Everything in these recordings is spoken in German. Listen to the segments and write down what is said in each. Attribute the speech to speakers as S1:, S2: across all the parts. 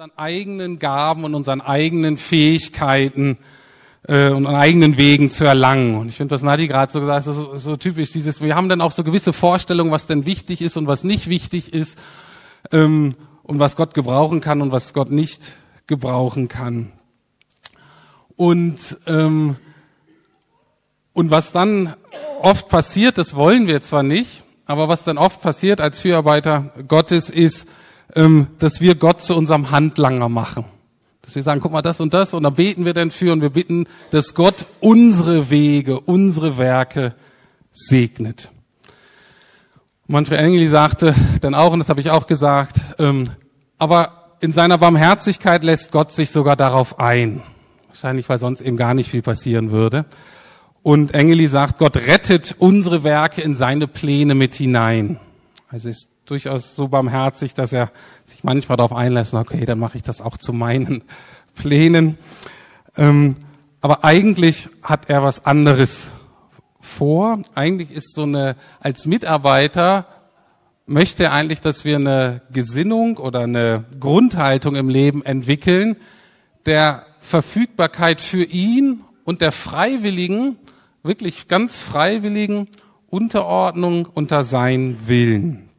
S1: unseren eigenen Gaben und unseren eigenen Fähigkeiten äh, und eigenen Wegen zu erlangen. Und ich finde, was Nadi gerade so gesagt hat, so, so typisch dieses, wir haben dann auch so gewisse Vorstellungen, was denn wichtig ist und was nicht wichtig ist ähm, und was Gott gebrauchen kann und was Gott nicht gebrauchen kann. Und ähm, und was dann oft passiert, das wollen wir zwar nicht, aber was dann oft passiert als Fürarbeiter Gottes ist, dass wir Gott zu unserem Handlanger machen. Dass wir sagen, guck mal das und das und dann beten wir dann für und wir bitten, dass Gott unsere Wege, unsere Werke segnet. Manfred Engeli sagte dann auch, und das habe ich auch gesagt, ähm, aber in seiner Barmherzigkeit lässt Gott sich sogar darauf ein. Wahrscheinlich, weil sonst eben gar nicht viel passieren würde. Und Engeli sagt, Gott rettet unsere Werke in seine Pläne mit hinein. Also ist durchaus so barmherzig, dass er sich manchmal darauf einlässt, okay, dann mache ich das auch zu meinen Plänen. Ähm, aber eigentlich hat er was anderes vor. Eigentlich ist so eine, als Mitarbeiter möchte er eigentlich, dass wir eine Gesinnung oder eine Grundhaltung im Leben entwickeln, der Verfügbarkeit für ihn und der freiwilligen, wirklich ganz freiwilligen Unterordnung unter sein Willen.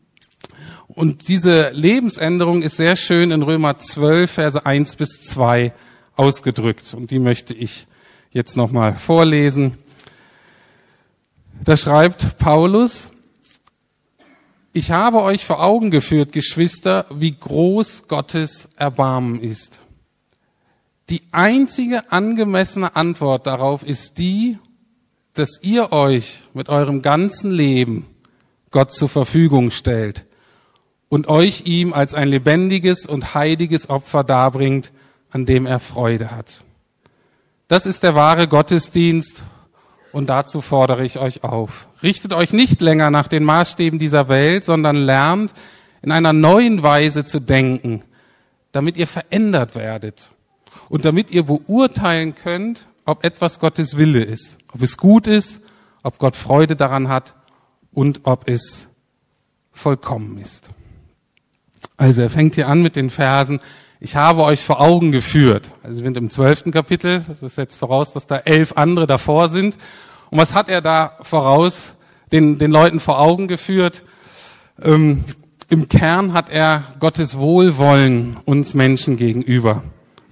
S1: Und diese Lebensänderung ist sehr schön in Römer 12, Verse 1 bis 2 ausgedrückt. Und die möchte ich jetzt nochmal vorlesen. Da schreibt Paulus, ich habe euch vor Augen geführt, Geschwister, wie groß Gottes Erbarmen ist. Die einzige angemessene Antwort darauf ist die, dass ihr euch mit eurem ganzen Leben Gott zur Verfügung stellt und euch ihm als ein lebendiges und heiliges Opfer darbringt, an dem er Freude hat. Das ist der wahre Gottesdienst und dazu fordere ich euch auf. Richtet euch nicht länger nach den Maßstäben dieser Welt, sondern lernt in einer neuen Weise zu denken, damit ihr verändert werdet und damit ihr beurteilen könnt, ob etwas Gottes Wille ist, ob es gut ist, ob Gott Freude daran hat und ob es vollkommen ist. Also er fängt hier an mit den Versen, ich habe euch vor Augen geführt. Also wir sind im zwölften Kapitel, das setzt voraus, dass da elf andere davor sind. Und was hat er da voraus den, den Leuten vor Augen geführt? Ähm, Im Kern hat er Gottes Wohlwollen uns Menschen gegenüber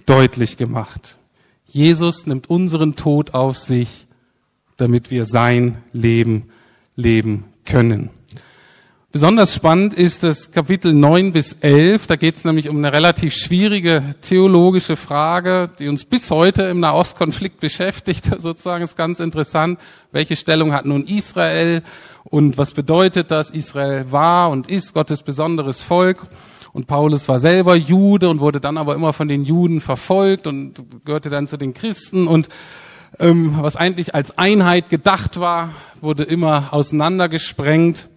S1: deutlich gemacht. Jesus nimmt unseren Tod auf sich, damit wir sein Leben leben können. Besonders spannend ist das Kapitel 9 bis 11. Da geht es nämlich um eine relativ schwierige theologische Frage, die uns bis heute im Nahostkonflikt beschäftigt. Sozusagen ist ganz interessant. Welche Stellung hat nun Israel und was bedeutet das? Israel war und ist Gottes besonderes Volk. Und Paulus war selber Jude und wurde dann aber immer von den Juden verfolgt und gehörte dann zu den Christen. Und ähm, was eigentlich als Einheit gedacht war, wurde immer auseinandergesprengt.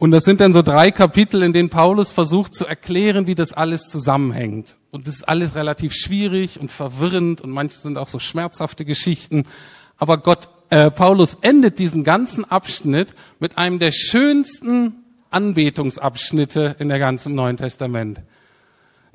S1: Und das sind dann so drei Kapitel, in denen Paulus versucht zu erklären, wie das alles zusammenhängt. Und das ist alles relativ schwierig und verwirrend und manche sind auch so schmerzhafte Geschichten. Aber Gott, äh, Paulus endet diesen ganzen Abschnitt mit einem der schönsten Anbetungsabschnitte in der ganzen Neuen Testament.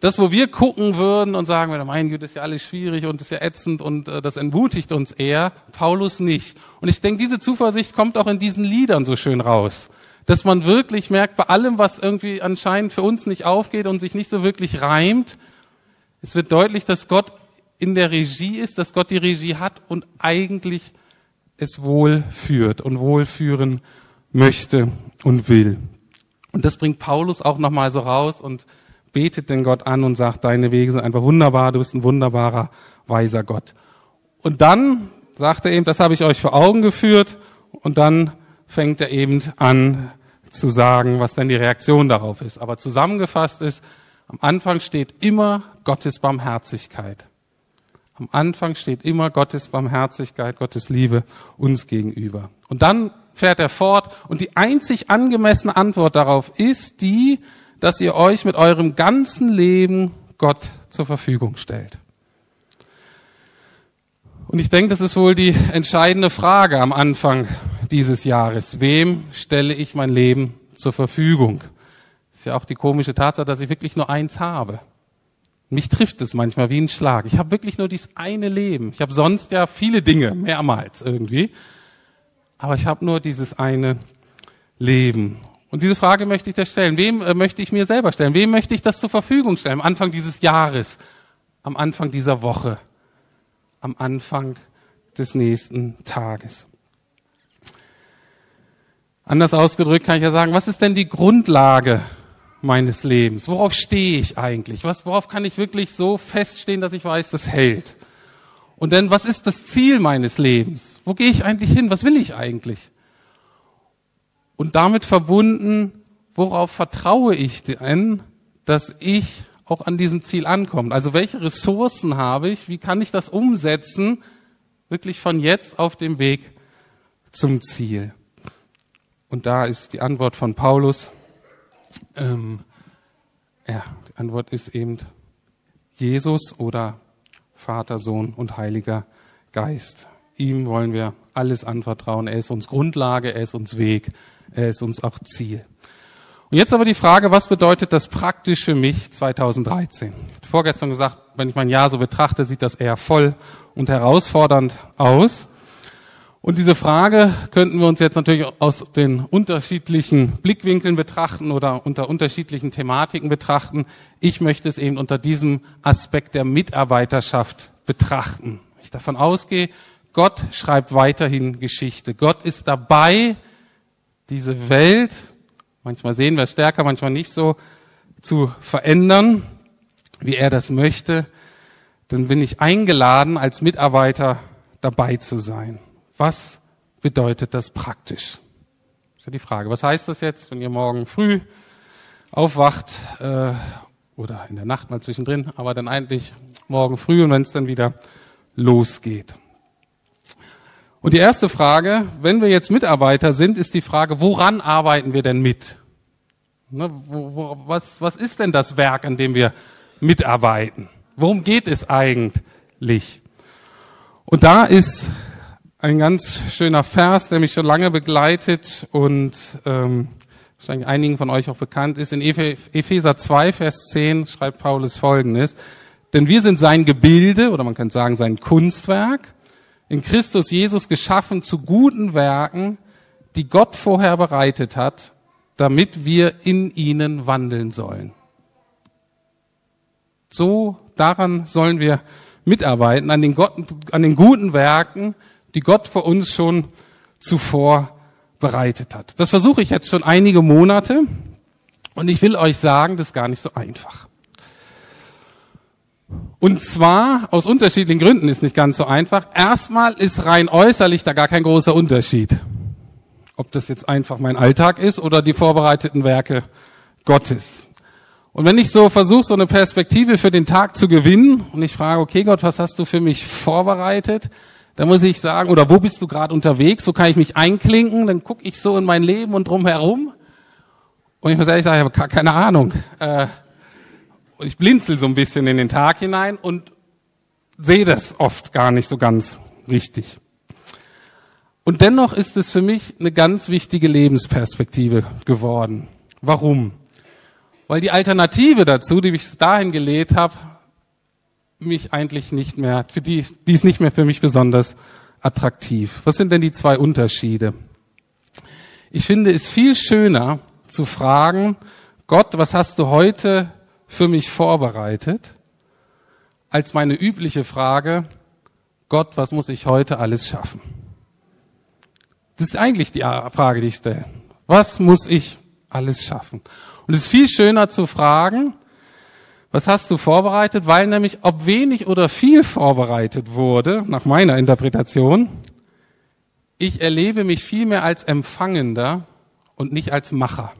S1: Das, wo wir gucken würden und sagen, mein Gott, ist ja alles schwierig und ist ja ätzend und äh, das entmutigt uns eher, Paulus nicht. Und ich denke, diese Zuversicht kommt auch in diesen Liedern so schön raus dass man wirklich merkt, bei allem, was irgendwie anscheinend für uns nicht aufgeht und sich nicht so wirklich reimt, es wird deutlich, dass Gott in der Regie ist, dass Gott die Regie hat und eigentlich es wohl führt und wohlführen möchte und will. Und das bringt Paulus auch nochmal so raus und betet den Gott an und sagt, deine Wege sind einfach wunderbar, du bist ein wunderbarer, weiser Gott. Und dann sagt er eben, das habe ich euch vor Augen geführt und dann fängt er eben an zu sagen, was denn die Reaktion darauf ist. Aber zusammengefasst ist, am Anfang steht immer Gottes Barmherzigkeit. Am Anfang steht immer Gottes Barmherzigkeit, Gottes Liebe uns gegenüber. Und dann fährt er fort und die einzig angemessene Antwort darauf ist die, dass ihr euch mit eurem ganzen Leben Gott zur Verfügung stellt. Und ich denke, das ist wohl die entscheidende Frage am Anfang dieses Jahres. Wem stelle ich mein Leben zur Verfügung? ist ja auch die komische Tatsache, dass ich wirklich nur eins habe. Mich trifft es manchmal wie ein Schlag. Ich habe wirklich nur dieses eine Leben. Ich habe sonst ja viele Dinge, mehrmals irgendwie. Aber ich habe nur dieses eine Leben. Und diese Frage möchte ich dir stellen. Wem äh, möchte ich mir selber stellen? Wem möchte ich das zur Verfügung stellen? Am Anfang dieses Jahres, am Anfang dieser Woche, am Anfang des nächsten Tages. Anders ausgedrückt kann ich ja sagen, was ist denn die Grundlage meines Lebens? Worauf stehe ich eigentlich? Was, worauf kann ich wirklich so feststehen, dass ich weiß, das hält? Und dann, was ist das Ziel meines Lebens? Wo gehe ich eigentlich hin? Was will ich eigentlich? Und damit verbunden, worauf vertraue ich denn, dass ich auch an diesem Ziel ankomme? Also welche Ressourcen habe ich? Wie kann ich das umsetzen? Wirklich von jetzt auf dem Weg zum Ziel. Und da ist die Antwort von Paulus, ähm, ja, die Antwort ist eben Jesus oder Vater, Sohn und Heiliger Geist. Ihm wollen wir alles anvertrauen. Er ist uns Grundlage, er ist uns Weg, er ist uns auch Ziel. Und jetzt aber die Frage, was bedeutet das praktisch für mich 2013? Ich vorgestern gesagt, wenn ich mein Jahr so betrachte, sieht das eher voll und herausfordernd aus. Und diese Frage könnten wir uns jetzt natürlich aus den unterschiedlichen Blickwinkeln betrachten oder unter unterschiedlichen Thematiken betrachten. Ich möchte es eben unter diesem Aspekt der Mitarbeiterschaft betrachten. Ich davon ausgehe, Gott schreibt weiterhin Geschichte. Gott ist dabei, diese Welt, manchmal sehen wir es stärker, manchmal nicht so, zu verändern, wie er das möchte. Dann bin ich eingeladen, als Mitarbeiter dabei zu sein. Was bedeutet das praktisch? Das ist ja die Frage. Was heißt das jetzt, wenn ihr morgen früh aufwacht äh, oder in der Nacht mal zwischendrin, aber dann eigentlich morgen früh und wenn es dann wieder losgeht? Und die erste Frage, wenn wir jetzt Mitarbeiter sind, ist die Frage, woran arbeiten wir denn mit? Ne, wo, wo, was, was ist denn das Werk, an dem wir mitarbeiten? Worum geht es eigentlich? Und da ist ein ganz schöner Vers, der mich schon lange begleitet und ähm, wahrscheinlich einigen von euch auch bekannt ist. In Epheser 2, Vers 10 schreibt Paulus Folgendes. Denn wir sind sein Gebilde, oder man könnte sagen sein Kunstwerk, in Christus Jesus geschaffen zu guten Werken, die Gott vorher bereitet hat, damit wir in ihnen wandeln sollen. So daran sollen wir mitarbeiten, an den, Gott, an den guten Werken, die Gott für uns schon zuvor bereitet hat. Das versuche ich jetzt schon einige Monate und ich will euch sagen, das ist gar nicht so einfach. Und zwar aus unterschiedlichen Gründen ist nicht ganz so einfach. Erstmal ist rein äußerlich da gar kein großer Unterschied. Ob das jetzt einfach mein Alltag ist oder die vorbereiteten Werke Gottes. Und wenn ich so versuche, so eine Perspektive für den Tag zu gewinnen und ich frage, okay Gott, was hast du für mich vorbereitet? Da muss ich sagen, oder wo bist du gerade unterwegs? So kann ich mich einklinken, dann gucke ich so in mein Leben und drumherum. Und ich muss ehrlich sagen, ich habe keine Ahnung. Äh, und ich blinzel so ein bisschen in den Tag hinein und sehe das oft gar nicht so ganz richtig. Und dennoch ist es für mich eine ganz wichtige Lebensperspektive geworden. Warum? Weil die Alternative dazu, die ich dahin gelegt habe, mich eigentlich nicht mehr, für die, die ist nicht mehr für mich besonders attraktiv. Was sind denn die zwei Unterschiede? Ich finde es viel schöner zu fragen, Gott, was hast du heute für mich vorbereitet, als meine übliche Frage, Gott, was muss ich heute alles schaffen? Das ist eigentlich die Frage, die ich stelle. Was muss ich alles schaffen? Und es ist viel schöner zu fragen, was hast du vorbereitet? Weil nämlich, ob wenig oder viel vorbereitet wurde, nach meiner Interpretation, ich erlebe mich viel mehr als Empfangender und nicht als Macher.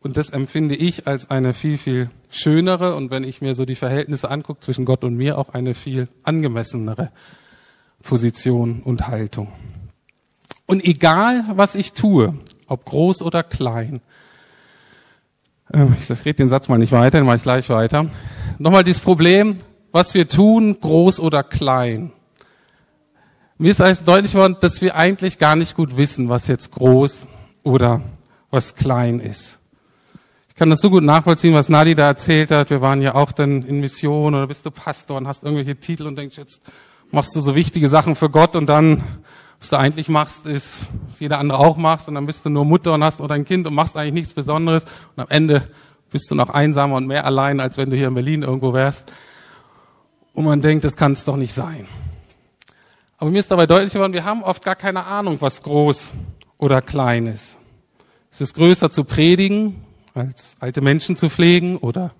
S1: Und das empfinde ich als eine viel, viel schönere und wenn ich mir so die Verhältnisse angucke zwischen Gott und mir, auch eine viel angemessenere Position und Haltung. Und egal, was ich tue, ob groß oder klein, ich rede den Satz mal nicht weiter, den mache ich gleich weiter. Nochmal dieses Problem, was wir tun, groß oder klein. Mir ist eigentlich deutlich worden, dass wir eigentlich gar nicht gut wissen, was jetzt groß oder was klein ist. kann das so gut nachvollziehen, was Nadi da erzählt hat. Wir waren ja auch dann in Mission oder bist du Pastor und hast irgendwelche Titel und denkst, jetzt machst du so wichtige Sachen für Gott und dann, was du eigentlich machst, ist, was jeder andere auch macht und dann bist du nur Mutter und hast oder ein Kind und machst eigentlich nichts Besonderes und am Ende bist du noch einsamer und mehr allein, als wenn du hier in Berlin irgendwo wärst. Und man denkt, das kann es doch nicht sein. Aber mir ist dabei deutlich geworden, wir haben oft gar keine Ahnung, was groß oder klein ist. Es ist größer zu predigen, als alte Menschen zu pflegen oder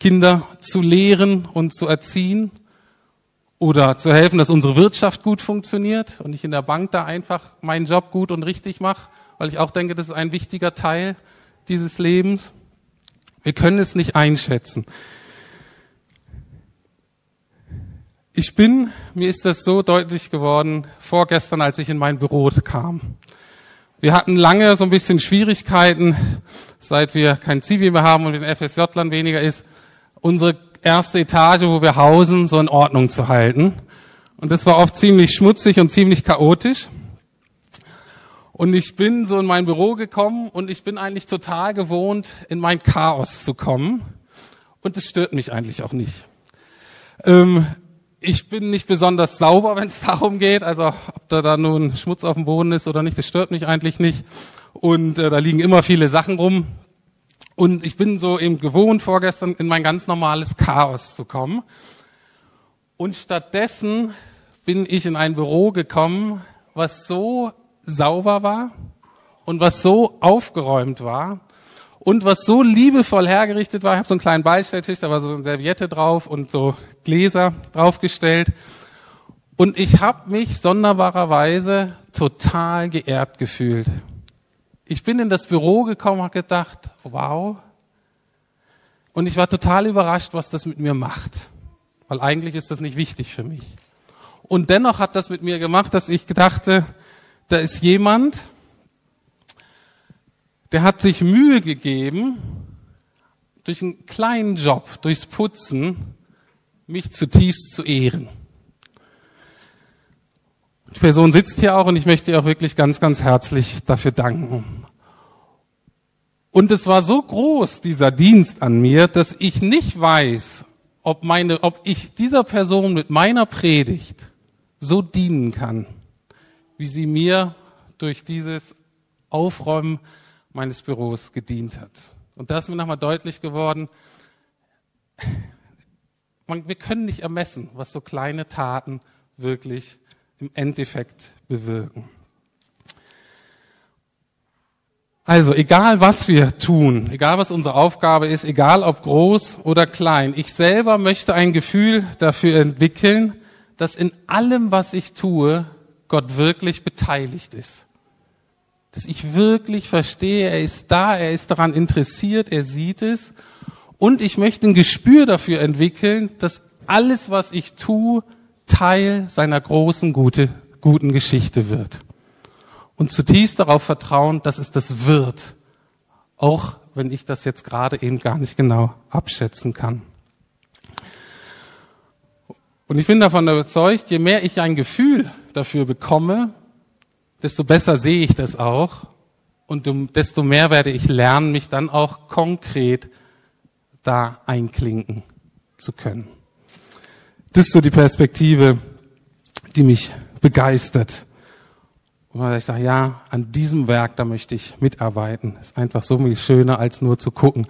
S1: Kinder zu lehren und zu erziehen oder zu helfen, dass unsere Wirtschaft gut funktioniert und ich in der Bank da einfach meinen Job gut und richtig mache, weil ich auch denke, das ist ein wichtiger Teil dieses Lebens. Wir können es nicht einschätzen. Ich bin, mir ist das so deutlich geworden, vorgestern, als ich in mein Büro kam. Wir hatten lange so ein bisschen Schwierigkeiten, seit wir kein Zivi mehr haben und den FSJ-Lern weniger ist, unsere erste Etage, wo wir hausen, so in Ordnung zu halten. Und das war oft ziemlich schmutzig und ziemlich chaotisch. Und ich bin so in mein Büro gekommen und ich bin eigentlich total gewohnt, in mein Chaos zu kommen. Und es stört mich eigentlich auch nicht. Ähm, ich bin nicht besonders sauber, wenn es darum geht. Also ob da, da nun Schmutz auf dem Boden ist oder nicht, das stört mich eigentlich nicht. Und äh, da liegen immer viele Sachen rum. Und ich bin so eben gewohnt, vorgestern in mein ganz normales Chaos zu kommen. Und stattdessen bin ich in ein Büro gekommen, was so sauber war und was so aufgeräumt war und was so liebevoll hergerichtet war. Ich habe so einen kleinen Beistelltisch, da war so eine Serviette drauf und so Gläser draufgestellt. Und ich habe mich sonderbarerweise total geehrt gefühlt. Ich bin in das Büro gekommen und gedacht, wow. Und ich war total überrascht, was das mit mir macht. Weil eigentlich ist das nicht wichtig für mich. Und dennoch hat das mit mir gemacht, dass ich dachte, da ist jemand, der hat sich Mühe gegeben, durch einen kleinen Job, durchs Putzen, mich zutiefst zu ehren. Die Person sitzt hier auch und ich möchte ihr auch wirklich ganz, ganz herzlich dafür danken. Und es war so groß, dieser Dienst an mir, dass ich nicht weiß, ob meine, ob ich dieser Person mit meiner Predigt so dienen kann, wie sie mir durch dieses Aufräumen meines Büros gedient hat. Und da ist mir nochmal deutlich geworden, man, wir können nicht ermessen, was so kleine Taten wirklich im Endeffekt bewirken. Also, egal was wir tun, egal was unsere Aufgabe ist, egal ob groß oder klein, ich selber möchte ein Gefühl dafür entwickeln, dass in allem, was ich tue, Gott wirklich beteiligt ist dass ich wirklich verstehe, er ist da, er ist daran interessiert, er sieht es. Und ich möchte ein Gespür dafür entwickeln, dass alles, was ich tue, Teil seiner großen, gute, guten Geschichte wird. Und zutiefst darauf vertrauen, dass es das wird. Auch wenn ich das jetzt gerade eben gar nicht genau abschätzen kann. Und ich bin davon überzeugt, je mehr ich ein Gefühl dafür bekomme, desto besser sehe ich das auch und desto mehr werde ich lernen, mich dann auch konkret da einklinken zu können. Das ist so die Perspektive, die mich begeistert. Und weil ich sage, ja, an diesem Werk, da möchte ich mitarbeiten. Ist einfach so viel schöner, als nur zu gucken,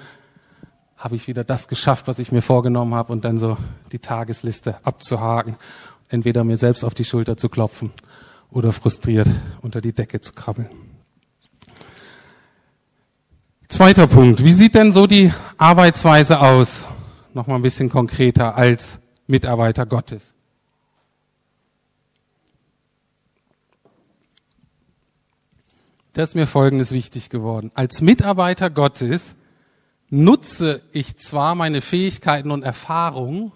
S1: habe ich wieder das geschafft, was ich mir vorgenommen habe und dann so die Tagesliste abzuhaken, entweder mir selbst auf die Schulter zu klopfen oder frustriert unter die Decke zu krabbeln. Zweiter Punkt. Wie sieht denn so die Arbeitsweise aus? Nochmal ein bisschen konkreter als Mitarbeiter Gottes. Da ist mir Folgendes wichtig geworden. Als Mitarbeiter Gottes nutze ich zwar meine Fähigkeiten und Erfahrungen,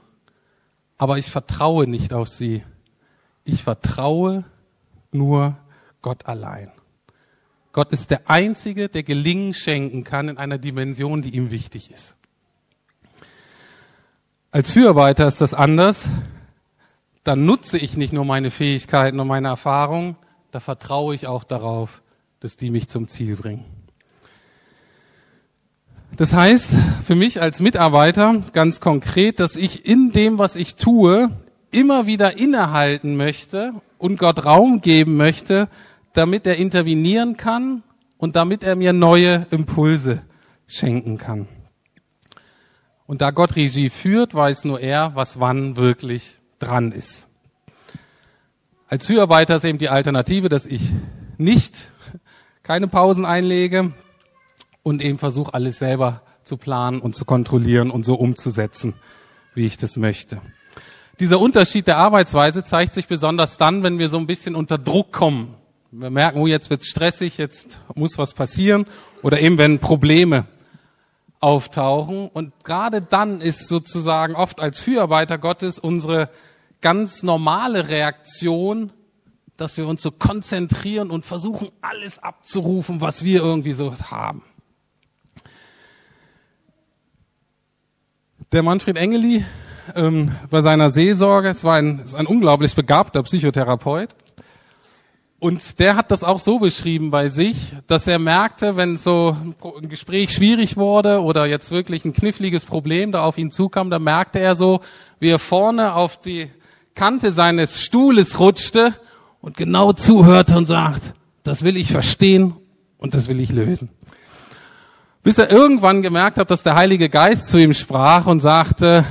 S1: aber ich vertraue nicht auf sie. Ich vertraue nur Gott allein. Gott ist der Einzige, der Gelingen schenken kann in einer Dimension, die ihm wichtig ist. Als Führarbeiter ist das anders. Dann nutze ich nicht nur meine Fähigkeiten und meine Erfahrungen, da vertraue ich auch darauf, dass die mich zum Ziel bringen. Das heißt für mich als Mitarbeiter ganz konkret, dass ich in dem, was ich tue, immer wieder innehalten möchte und Gott Raum geben möchte, damit er intervenieren kann und damit er mir neue Impulse schenken kann. Und da Gott Regie führt, weiß nur er, was wann wirklich dran ist. Als Zuarbeiter ist eben die Alternative, dass ich nicht keine Pausen einlege und eben versuche, alles selber zu planen und zu kontrollieren und so umzusetzen, wie ich das möchte. Dieser Unterschied der Arbeitsweise zeigt sich besonders dann, wenn wir so ein bisschen unter Druck kommen. Wir merken, oh, jetzt wird's stressig, jetzt muss was passieren. Oder eben, wenn Probleme auftauchen. Und gerade dann ist sozusagen oft als Fürarbeiter Gottes unsere ganz normale Reaktion, dass wir uns so konzentrieren und versuchen, alles abzurufen, was wir irgendwie so haben. Der Manfred Engeli ähm, bei seiner Seelsorge, es war ein, ist ein unglaublich begabter Psychotherapeut. Und der hat das auch so beschrieben bei sich, dass er merkte, wenn so ein Gespräch schwierig wurde oder jetzt wirklich ein kniffliges Problem da auf ihn zukam, da merkte er so, wie er vorne auf die Kante seines Stuhles rutschte und genau zuhörte und sagt, das will ich verstehen und das will ich lösen. Bis er irgendwann gemerkt hat, dass der Heilige Geist zu ihm sprach und sagte,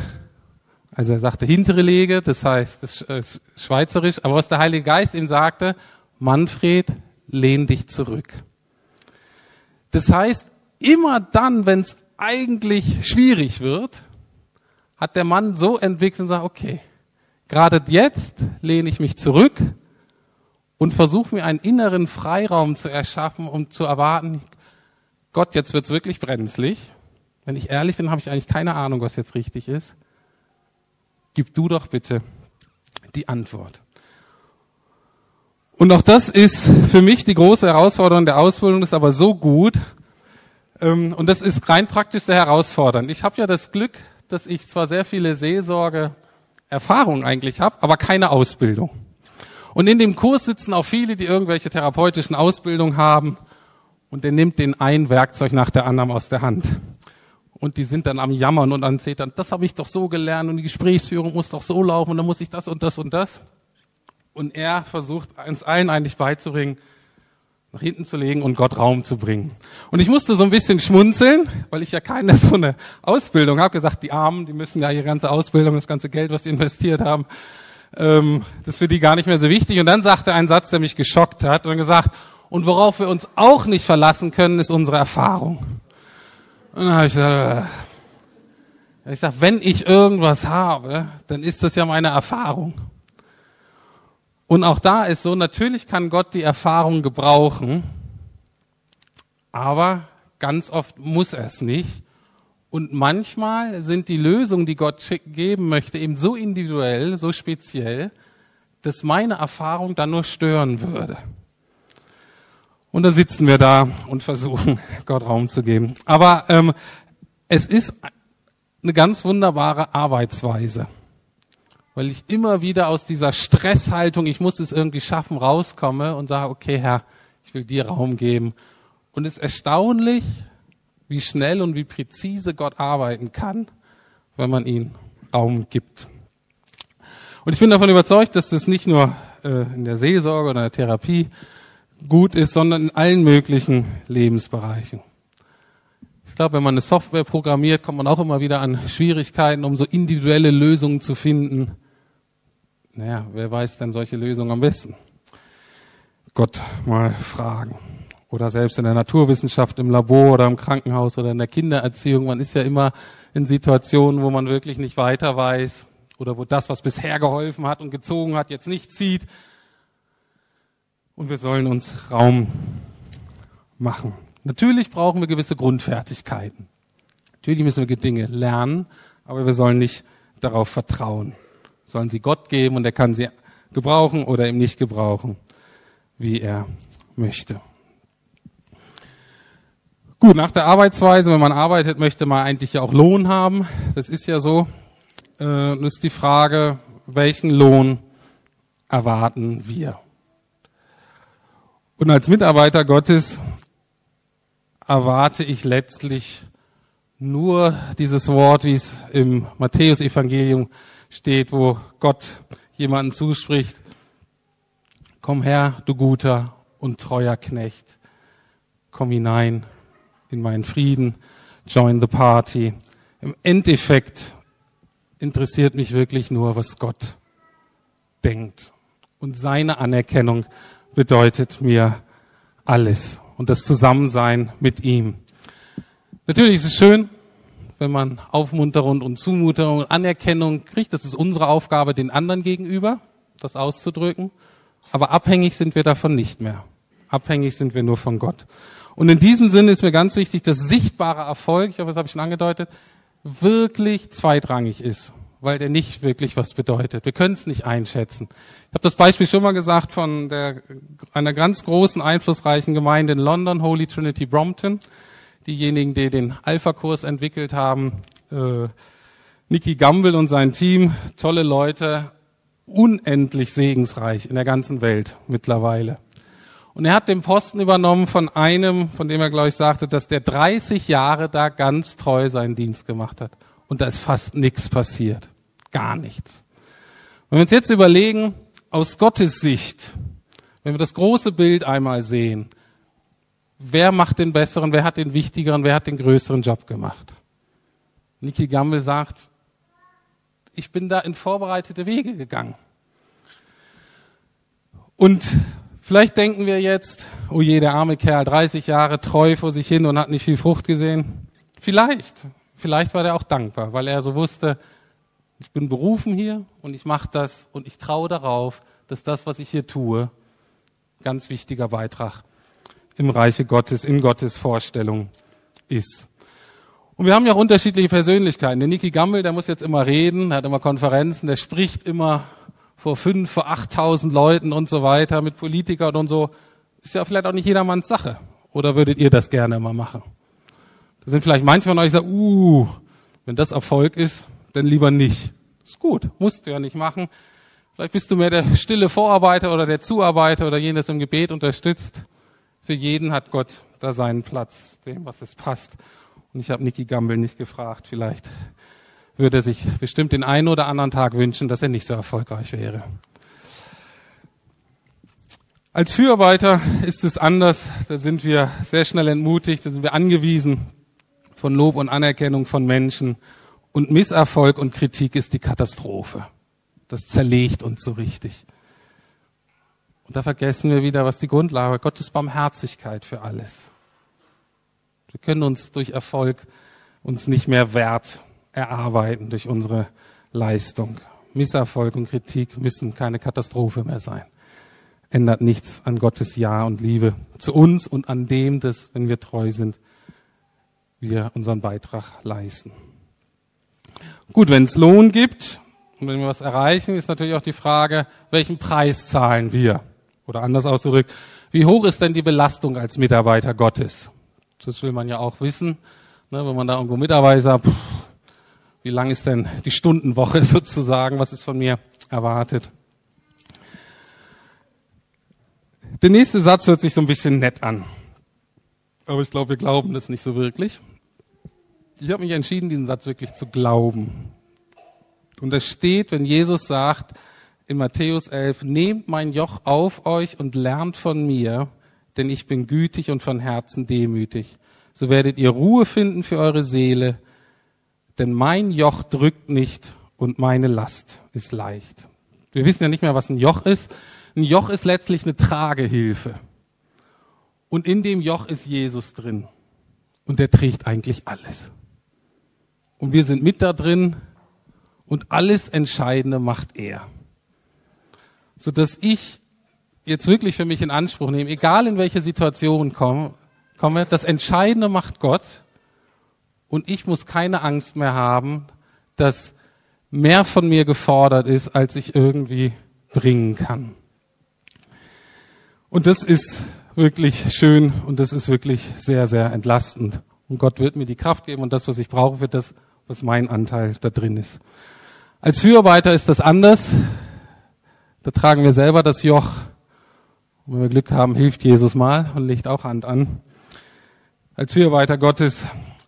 S1: also er sagte hintere Lege, das heißt das ist schweizerisch, aber was der Heilige Geist ihm sagte, Manfred, lehn dich zurück. Das heißt, immer dann, wenn es eigentlich schwierig wird, hat der Mann so entwickelt und sagt, okay, Gerade jetzt lehne ich mich zurück und versuche mir einen inneren Freiraum zu erschaffen, um zu erwarten, Gott, jetzt wird's wirklich brenzlig. Wenn ich ehrlich bin, habe ich eigentlich keine Ahnung, was jetzt richtig ist. Gib du doch bitte die Antwort. Und auch das ist für mich die große Herausforderung der Ausbildung, ist aber so gut. Ähm, und das ist rein praktisch sehr herausfordernd. Ich habe ja das Glück, dass ich zwar sehr viele Seelsorge Erfahrung eigentlich habe, aber keine Ausbildung. Und in dem Kurs sitzen auch viele, die irgendwelche therapeutischen Ausbildungen haben und der nimmt den ein Werkzeug nach der anderen aus der Hand. Und die sind dann am Jammern und an Zetern, das habe ich doch so gelernt und die Gesprächsführung muss doch so laufen und dann muss ich das und das und das. Und er versucht uns allen eigentlich beizubringen, nach hinten zu legen und Gott Raum zu bringen. Und ich musste so ein bisschen schmunzeln, weil ich ja keine so eine Ausbildung habe. Gesagt, die Armen, die müssen ja ihre ganze Ausbildung, das ganze Geld, was sie investiert haben, ähm, das ist für die gar nicht mehr so wichtig. Und dann sagte ein Satz, der mich geschockt hat und gesagt, und worauf wir uns auch nicht verlassen können, ist unsere Erfahrung. Und dann habe ich gesagt, äh, ich sag, wenn ich irgendwas habe, dann ist das ja meine Erfahrung. Und auch da ist so, natürlich kann Gott die Erfahrung gebrauchen, aber ganz oft muss er es nicht. Und manchmal sind die Lösungen, die Gott geben möchte, eben so individuell, so speziell, dass meine Erfahrung dann nur stören würde. Und dann sitzen wir da und versuchen, Gott Raum zu geben. Aber ähm, es ist eine ganz wunderbare Arbeitsweise weil ich immer wieder aus dieser Stresshaltung, ich muss es irgendwie schaffen, rauskomme und sage, okay, Herr, ich will dir Raum geben. Und es ist erstaunlich, wie schnell und wie präzise Gott arbeiten kann, wenn man ihm Raum gibt. Und ich bin davon überzeugt, dass das nicht nur äh, in der Seelsorge oder in der Therapie gut ist, sondern in allen möglichen Lebensbereichen. Ich glaube, wenn man eine Software programmiert, kommt man auch immer wieder an Schwierigkeiten, um so individuelle Lösungen zu finden. Naja, wer weiß denn solche Lösungen am besten? Gott mal fragen. Oder selbst in der Naturwissenschaft, im Labor oder im Krankenhaus oder in der Kindererziehung. Man ist ja immer in Situationen, wo man wirklich nicht weiter weiß oder wo das, was bisher geholfen hat und gezogen hat, jetzt nicht zieht. Und wir sollen uns Raum machen. Natürlich brauchen wir gewisse Grundfertigkeiten. Natürlich müssen wir Dinge lernen, aber wir sollen nicht darauf vertrauen sollen sie Gott geben und er kann sie gebrauchen oder eben nicht gebrauchen, wie er möchte. Gut, nach der Arbeitsweise, wenn man arbeitet, möchte man eigentlich ja auch Lohn haben. Das ist ja so. Äh, ist die Frage, welchen Lohn erwarten wir? Und als Mitarbeiter Gottes erwarte ich letztlich nur dieses Wort, wie es im Matthäusevangelium steht, wo Gott jemanden zuspricht, komm her, du guter und treuer Knecht, komm hinein in meinen Frieden, join the party. Im Endeffekt interessiert mich wirklich nur, was Gott denkt. Und seine Anerkennung bedeutet mir alles und das Zusammensein mit ihm. Natürlich ist es schön, wenn man Aufmunterung und Zumutung und Anerkennung kriegt. Das ist unsere Aufgabe den anderen gegenüber, das auszudrücken. Aber abhängig sind wir davon nicht mehr. Abhängig sind wir nur von Gott. Und in diesem Sinne ist mir ganz wichtig, dass sichtbarer Erfolg, ich hoffe, das habe ich schon angedeutet, wirklich zweitrangig ist, weil der nicht wirklich was bedeutet. Wir können es nicht einschätzen. Ich habe das Beispiel schon mal gesagt von der, einer ganz großen, einflussreichen Gemeinde in London, Holy Trinity Brompton. Diejenigen, die den Alpha-Kurs entwickelt haben, äh, Nicky Gamble und sein Team, tolle Leute, unendlich segensreich in der ganzen Welt mittlerweile. Und er hat den Posten übernommen von einem, von dem er, glaube ich, sagte, dass der 30 Jahre da ganz treu seinen Dienst gemacht hat. Und da ist fast nichts passiert. Gar nichts. Wenn wir uns jetzt überlegen, aus Gottes Sicht, wenn wir das große Bild einmal sehen, wer macht den besseren, wer hat den wichtigeren, wer hat den größeren Job gemacht? Niki Gamble sagt, ich bin da in vorbereitete Wege gegangen. Und Vielleicht denken wir jetzt, oh je, der arme Kerl, 30 Jahre treu vor sich hin und hat nicht viel Frucht gesehen. Vielleicht. Vielleicht war er auch dankbar, weil er so wusste, ich bin berufen hier und ich mache das und ich traue darauf, dass das, was ich hier tue, ganz wichtiger Beitrag im Reiche Gottes, in Gottes Vorstellung ist. Und wir haben ja auch unterschiedliche Persönlichkeiten. Der Niki Gammel, der muss jetzt immer reden, hat immer Konferenzen, der spricht immer vor fünf, vor achttausend Leuten und so weiter mit Politikern und so, ist ja vielleicht auch nicht jedermanns Sache. Oder würdet ihr das gerne mal machen? Da sind vielleicht manche von euch, die sagen, uh, wenn das Erfolg ist, dann lieber nicht. Ist gut, musst du ja nicht machen. Vielleicht bist du mehr der stille Vorarbeiter oder der Zuarbeiter oder jenes im Gebet unterstützt. Für jeden hat Gott da seinen Platz, dem, was es passt. Und ich habe Niki Gamble nicht gefragt, vielleicht würde er sich bestimmt den einen oder anderen Tag wünschen, dass er nicht so erfolgreich wäre. Als Fürarbeiter ist es anders. Da sind wir sehr schnell entmutigt, da sind wir angewiesen von Lob und Anerkennung von Menschen. Und Misserfolg und Kritik ist die Katastrophe. Das zerlegt uns so richtig. Und da vergessen wir wieder, was die Grundlage Gottes Barmherzigkeit für alles. Wir können uns durch Erfolg uns nicht mehr wert erarbeiten durch unsere Leistung. Misserfolg und Kritik müssen keine Katastrophe mehr sein. Ändert nichts an Gottes Ja und Liebe zu uns und an dem, dass, wenn wir treu sind, wir unseren Beitrag leisten. Gut, wenn es Lohn gibt und wenn wir was erreichen, ist natürlich auch die Frage, welchen Preis zahlen wir? Oder anders ausgedrückt, wie hoch ist denn die Belastung als Mitarbeiter Gottes? Das will man ja auch wissen. Ne, wenn man da irgendwo Mitarbeiter, pff, wie lang ist denn die Stundenwoche sozusagen? Was ist von mir erwartet? Der nächste Satz hört sich so ein bisschen nett an. Aber ich glaube, wir glauben das nicht so wirklich. Ich habe mich entschieden, diesen Satz wirklich zu glauben. Und es steht, wenn Jesus sagt in Matthäus 11, nehmt mein Joch auf euch und lernt von mir, denn ich bin gütig und von Herzen demütig. So werdet ihr Ruhe finden für eure Seele, denn mein Joch drückt nicht und meine Last ist leicht. Wir wissen ja nicht mehr, was ein Joch ist. Ein Joch ist letztlich eine Tragehilfe. Und in dem Joch ist Jesus drin. Und der trägt eigentlich alles. Und wir sind mit da drin und alles Entscheidende macht er. Sodass ich jetzt wirklich für mich in Anspruch nehme, egal in welche Situation komme, komme das Entscheidende macht Gott und ich muss keine Angst mehr haben, dass mehr von mir gefordert ist, als ich irgendwie bringen kann. Und das ist wirklich schön und das ist wirklich sehr, sehr entlastend. Und Gott wird mir die Kraft geben und das, was ich brauche, wird das, was mein Anteil da drin ist. Als Fürarbeiter ist das anders. Da tragen wir selber das Joch. Und wenn wir Glück haben, hilft Jesus mal und legt auch Hand an. Als Fürarbeiter Gottes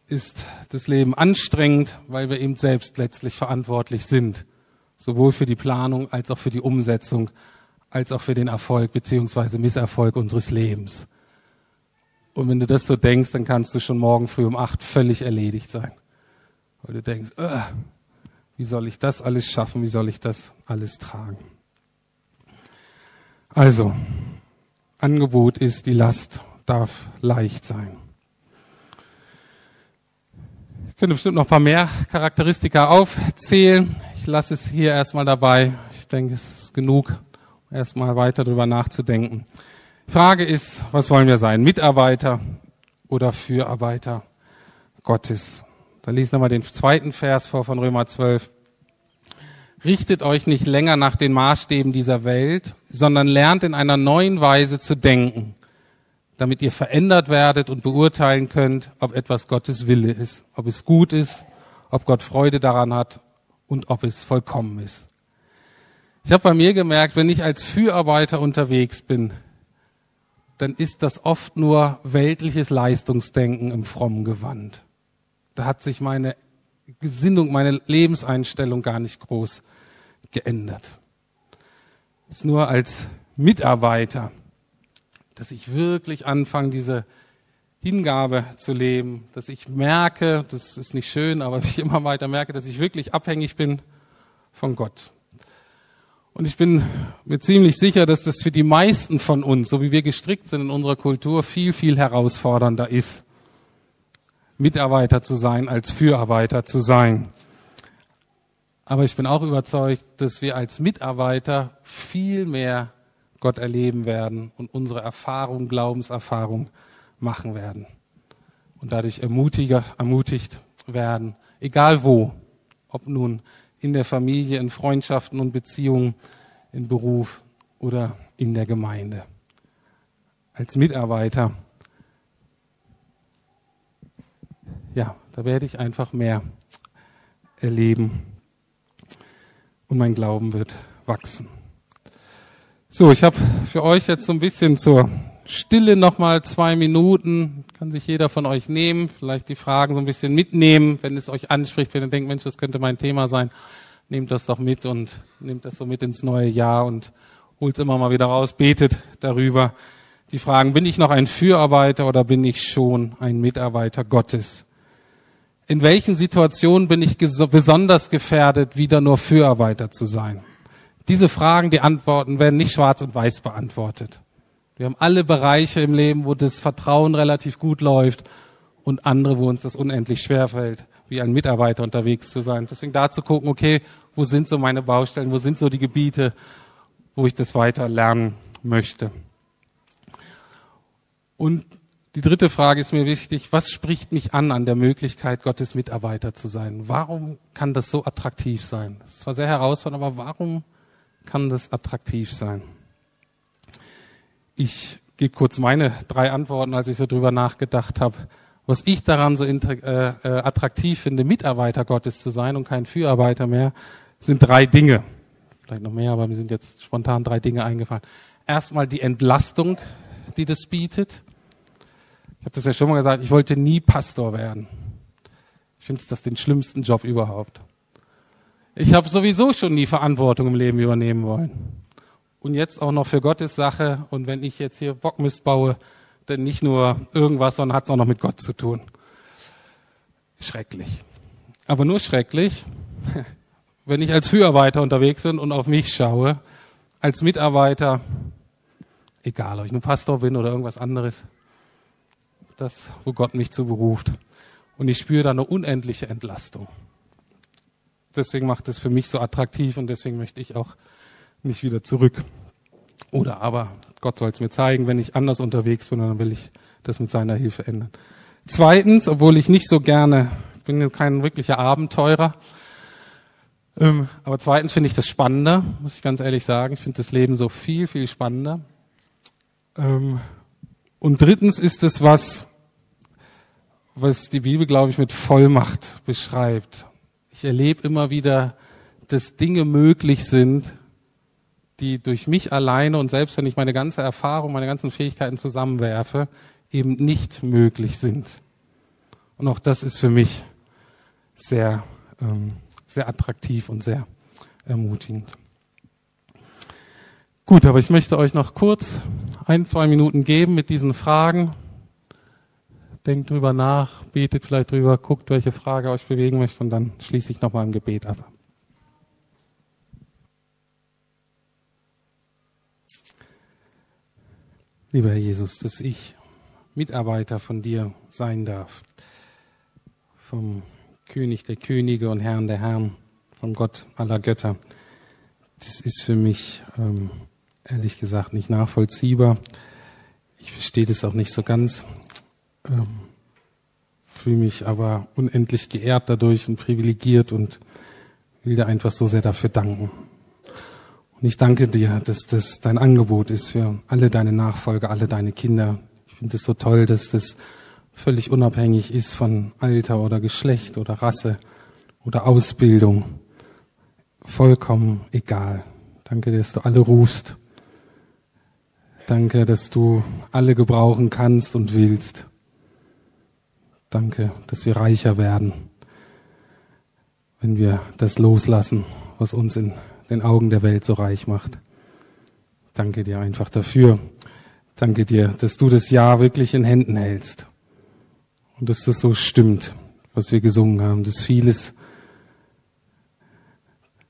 S1: ist das Leben anstrengend, weil wir eben selbst letztlich verantwortlich sind. Sowohl für die Planung als auch für die Umsetzung, als auch für den Erfolg beziehungsweise Misserfolg unseres Lebens. Und wenn du das so denkst, dann kannst du schon morgen früh um acht völlig erledigt sein. Weil du denkst, wie soll ich das alles schaffen? Wie soll ich das alles tragen? Also, Angebot ist, die Last darf leicht sein. Ich könnte bestimmt noch ein paar mehr Charakteristika aufzählen. Ich lasse es hier erstmal dabei. Ich denke, es ist genug, erstmal weiter darüber nachzudenken. Frage ist, was wollen wir sein? Mitarbeiter oder Fürarbeiter Gottes? Dann lesen wir mal den zweiten Vers vor von Römer 12. Richtet euch nicht länger nach den Maßstäben dieser Welt, sondern lernt in einer neuen Weise zu denken, damit ihr verändert werdet und beurteilen könnt, ob etwas Gottes Wille ist, ob es gut ist, ob Gott Freude daran hat und ob es vollkommen ist. Ich habe bei mir gemerkt, wenn ich als Fürarbeiter unterwegs bin, dann ist das oft nur weltliches Leistungsdenken im frommen Gewand. Da hat sich meine Gesinnung, meine Lebenseinstellung gar nicht groß geändert. Ist nur als Mitarbeiter, dass ich wirklich anfange, diese Hingabe zu leben, dass ich merke, das ist nicht schön, aber ich immer weiter merke, dass ich wirklich abhängig bin von Gott. Und ich bin mir ziemlich sicher, dass das für die meisten von uns, so wie wir gestrickt sind in unserer Kultur, viel, viel herausfordernder ist, Mitarbeiter zu sein, als Fürarbeiter zu sein. Aber ich bin auch überzeugt, dass wir als Mitarbeiter viel mehr Gott erleben werden und unsere Erfahrung, Glaubenserfahrung machen werden. Und dadurch ermutigt werden, egal wo, ob nun in der Familie, in Freundschaften und Beziehungen, in Beruf oder in der Gemeinde. Als Mitarbeiter, ja, da werde ich einfach mehr erleben und mein Glauben wird wachsen. So, ich habe für euch jetzt so ein bisschen zur Stille nochmal zwei Minuten. Kann sich jeder von euch nehmen, vielleicht die Fragen so ein bisschen mitnehmen, wenn es euch anspricht, wenn ihr denkt, Mensch, das könnte mein Thema sein. Nehmt das doch mit und nehmt das so mit ins neue Jahr und holt es immer mal wieder raus, betet darüber. Die Fragen, bin ich noch ein Fürarbeiter oder bin ich schon ein Mitarbeiter Gottes? In welchen Situationen bin ich besonders gefährdet, wieder nur Fürarbeiter zu sein? Diese Fragen, die Antworten werden nicht schwarz und weiß beantwortet. Wir haben alle Bereiche im Leben, wo das Vertrauen relativ gut läuft und andere, wo uns das unendlich schwer fällt, wie ein Mitarbeiter unterwegs zu sein. Deswegen da zu gucken, okay, wo sind so meine Baustellen, wo sind so die Gebiete, wo ich das weiter lernen möchte. Und die dritte Frage ist mir wichtig, was spricht mich an an der Möglichkeit, Gottes Mitarbeiter zu sein? Warum kann das so attraktiv sein? Ist zwar sehr herausfordernd, aber warum kann das attraktiv sein? Ich gebe kurz meine drei Antworten, als ich so drüber nachgedacht habe. Was ich daran so äh, äh, attraktiv finde, Mitarbeiter Gottes zu sein und kein Fürarbeiter mehr, sind drei Dinge. Vielleicht noch mehr, aber mir sind jetzt spontan drei Dinge eingefallen. Erstmal die Entlastung, die das bietet. Ich habe das ja schon mal gesagt, ich wollte nie Pastor werden. Ich finde das den schlimmsten Job überhaupt. Ich habe sowieso schon nie Verantwortung im Leben übernehmen wollen und jetzt auch noch für Gottes Sache. Und wenn ich jetzt hier Bockmist baue, dann nicht nur irgendwas, sondern hat es auch noch mit Gott zu tun. Schrecklich. Aber nur schrecklich, wenn ich als Fürarbeiter unterwegs bin und auf mich schaue, als Mitarbeiter, egal ob ich nur Pastor bin oder irgendwas anderes, das, wo Gott mich zu beruft. Und ich spüre da eine unendliche Entlastung. Deswegen macht es für mich so attraktiv und deswegen möchte ich auch nicht wieder zurück. Oder aber Gott soll es mir zeigen, wenn ich anders unterwegs bin, dann will ich das mit seiner Hilfe ändern. Zweitens, obwohl ich nicht so gerne, bin kein wirklicher Abenteurer, ähm, aber zweitens finde ich das spannender, muss ich ganz ehrlich sagen. Ich finde das Leben so viel, viel spannender. Ähm, und drittens ist es was, was die Bibel, glaube ich, mit Vollmacht beschreibt. Ich erlebe immer wieder, dass Dinge möglich sind, die durch mich alleine und selbst wenn ich meine ganze Erfahrung, meine ganzen Fähigkeiten zusammenwerfe, eben nicht möglich sind. Und auch das ist für mich sehr, ähm, sehr attraktiv und sehr ermutigend. Gut, aber ich möchte euch noch kurz ein, zwei Minuten geben mit diesen Fragen. Denkt drüber nach, betet vielleicht drüber, guckt, welche Frage euch bewegen möchte und dann schließe ich nochmal im Gebet ab. Lieber Herr Jesus, dass ich Mitarbeiter von dir sein darf, vom König der Könige und Herrn der Herren, vom Gott aller Götter. Das ist für mich ähm, ehrlich gesagt nicht nachvollziehbar. Ich verstehe das auch nicht so ganz. Ähm, fühle mich aber unendlich geehrt dadurch und privilegiert und will dir einfach so sehr dafür danken. Und ich danke dir, dass das dein Angebot ist für alle deine Nachfolger, alle deine Kinder. Ich finde es so toll, dass das völlig unabhängig ist von Alter oder Geschlecht oder Rasse oder Ausbildung. Vollkommen egal. Danke, dass du alle rufst. Danke, dass du alle gebrauchen kannst und willst. Danke, dass wir reicher werden, wenn wir das loslassen, was uns in den Augen der Welt so reich macht. Danke dir einfach dafür. Danke dir, dass du das Jahr wirklich in Händen hältst. Und dass das so stimmt, was wir gesungen haben, dass vieles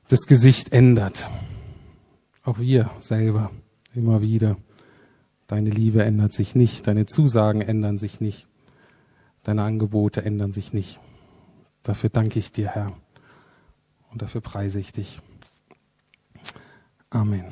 S1: das Gesicht ändert. Auch wir selber immer wieder. Deine Liebe ändert sich nicht, deine Zusagen ändern sich nicht, deine Angebote ändern sich nicht. Dafür danke ich dir, Herr, und dafür preise ich dich. Amen.